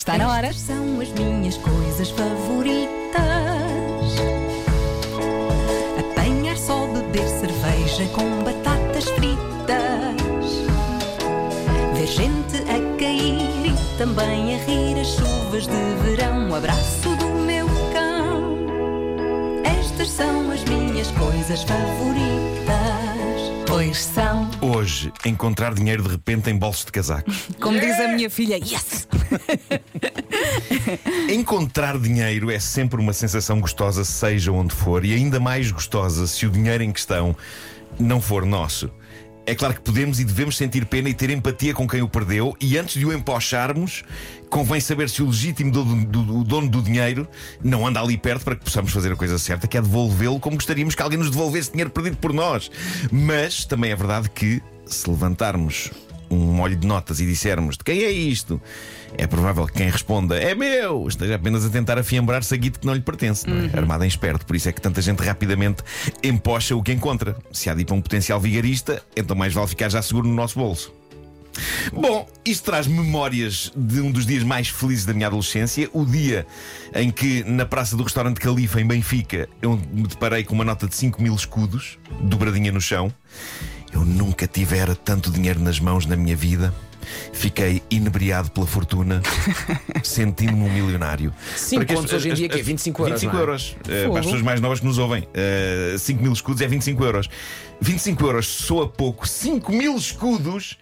Está na hora. Estas são as minhas coisas favoritas: apanhar só, beber cerveja com batatas fritas, ver gente a cair e também a rir as chuvas de verão. O abraço do meu cão. Estas são as minhas coisas favoritas. Pois são. Hoje, encontrar dinheiro de repente em bolsos de casaco. Como diz a minha filha, yes! Encontrar dinheiro é sempre uma sensação gostosa, seja onde for, e ainda mais gostosa se o dinheiro em questão não for nosso. É claro que podemos e devemos sentir pena e ter empatia com quem o perdeu, e antes de o empocharmos, convém saber se o legítimo do- do- do dono do dinheiro não anda ali perto para que possamos fazer a coisa certa, que é devolvê-lo como gostaríamos que alguém nos devolvesse dinheiro perdido por nós. Mas também é verdade que, se levantarmos um molho de notas e dissermos de quem é isto, é provável que quem responda é meu esteja apenas a tentar afiembrar-se a guito que não lhe pertence, não é? armado em esperto. Por isso é que tanta gente rapidamente empocha o que encontra. Se há de ir para um potencial vigarista, então mais vale ficar já seguro no nosso bolso. Bom, isto traz memórias de um dos dias mais felizes da minha adolescência, o dia em que, na praça do restaurante Califa, em Benfica, eu me deparei com uma nota de 5 mil escudos, dobradinha no chão. Eu nunca tivera tanto dinheiro nas mãos na minha vida. Fiquei inebriado pela fortuna, sentindo-me um milionário. Cinco Para que as- contos hoje em dia, que é as- 25 euros, 25 não é? euros. Eh, Fogo. para as pessoas mais novas que nos ouvem, eh, 5 mil escudos é 25 euros. 25 euros soa pouco, 5 mil escudos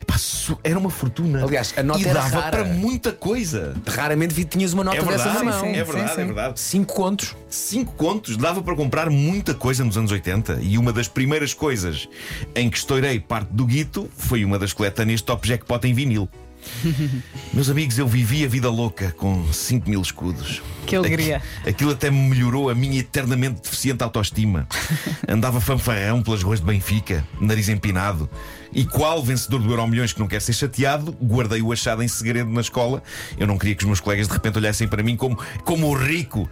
epá, so- era uma fortuna. Aliás, a nota e era dava rara. para muita coisa. Raramente vi que tinhas uma nota É verdade, na mão. sim, é verdade, sim. é verdade. Cinco contos. 5 contos dava para comprar muita coisa nos anos 80 e uma das primeiras coisas em que estourei parte do guito foi uma das coletâneas Top Jackpot em vinil. Meus amigos, eu vivi a vida louca com 5 mil escudos. Que alegria. Aquilo até me melhorou a minha eternamente deficiente autoestima. Andava fanfarrão pelas ruas de Benfica, nariz empinado. E qual vencedor do Euro Milhões que não quer ser chateado, guardei o achado em segredo na escola. Eu não queria que os meus colegas de repente olhassem para mim como, como o rico.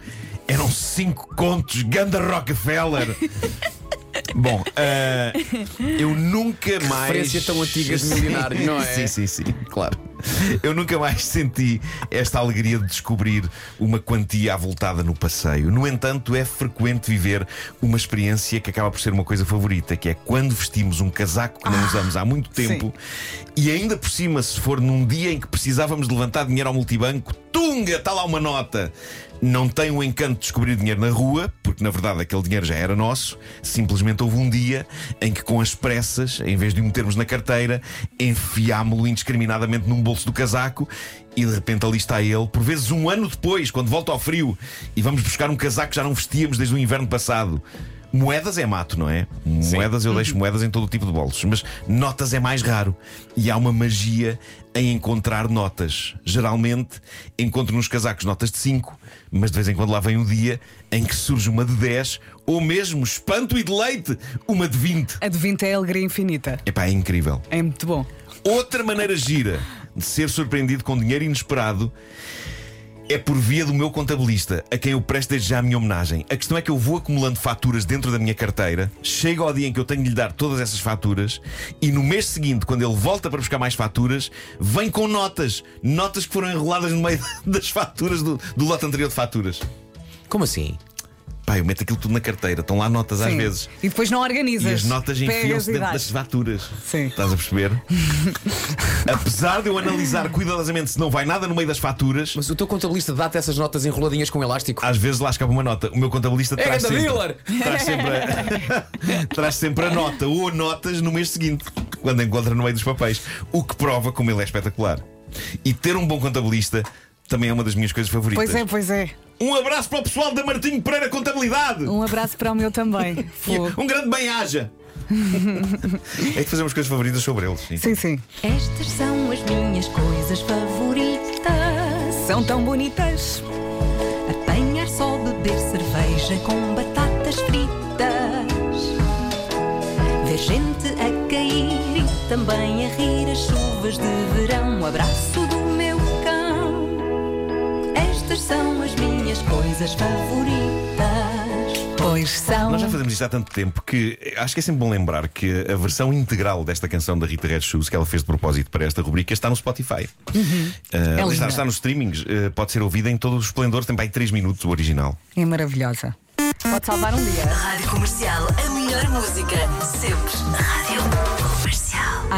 Eram cinco contos, Ganda Rockefeller. Bom, ah, eu nunca mais. Referência tão antiga de milionário, não é? Sim, sim, sim, claro. Eu nunca mais senti esta alegria de descobrir uma quantia avultada no passeio. No entanto, é frequente viver uma experiência que acaba por ser uma coisa favorita, que é quando vestimos um casaco que não usamos há muito tempo e ainda por cima, se for num dia em que precisávamos de levantar dinheiro ao multibanco, tunga, está lá uma nota. Não tem o encanto de descobrir dinheiro na rua, porque na verdade aquele dinheiro já era nosso. Simplesmente houve um dia em que, com as pressas, em vez de o metermos na carteira, enfiámo-lo indiscriminadamente num bolso do casaco e de repente ali está ele, por vezes um ano depois, quando volta ao frio e vamos buscar um casaco que já não vestíamos desde o inverno passado. Moedas é mato, não é? Moedas eu deixo moedas em todo o tipo de bolsos, mas notas é mais raro. E há uma magia em encontrar notas. Geralmente encontro nos casacos notas de 5, mas de vez em quando lá vem um dia em que surge uma de 10, ou mesmo, espanto e deleite, uma de 20. A de 20 é alegria infinita. Epá, é incrível. É muito bom. Outra maneira gira de ser surpreendido com dinheiro inesperado é por via do meu contabilista, a quem eu presto desde já a minha homenagem. A questão é que eu vou acumulando faturas dentro da minha carteira, chega ao dia em que eu tenho de lhe dar todas essas faturas, e no mês seguinte, quando ele volta para buscar mais faturas, vem com notas. Notas que foram enroladas no meio das faturas do, do lote anterior de faturas. Como assim? Pá, eu meto aquilo tudo na carteira, estão lá notas às Sim. vezes. E depois não organizas. E as notas enfiam-se dentro das faturas. Sim. Estás a perceber? Apesar de eu analisar cuidadosamente se não vai nada no meio das faturas, Mas o teu contabilista dá-te essas notas enroladinhas com elástico? às vezes lá escapa uma nota. O meu contabilista É traz sempre, traz, sempre a, traz sempre a nota ou notas no mês seguinte, quando encontra no meio dos papéis. O que prova como ele é espetacular. E ter um bom contabilista também é uma das minhas coisas favoritas. Pois é, pois é. Um abraço para o pessoal da Martinho Pereira Contabilidade. Um abraço para o meu também. Fogo. Um grande bem-aja. é que fazemos coisas favoritas sobre eles. sim. Sim, sim. Estas são as minhas coisas favoritas. São tão bonitas. Coisas favoritas. Pois são. Nós já fazemos isto há tanto tempo que acho que é sempre bom lembrar que a versão integral desta canção da Rita Red Shoes, que ela fez de propósito para esta rubrica, está no Spotify. Uh, É está, está nos streamings, uh, pode ser ouvida em todo o esplendor, tem aí 3 minutos o original. É maravilhosa. Pode salvar um dia. Rádio Comercial, a melhor música, sempre. Rádio Comercial.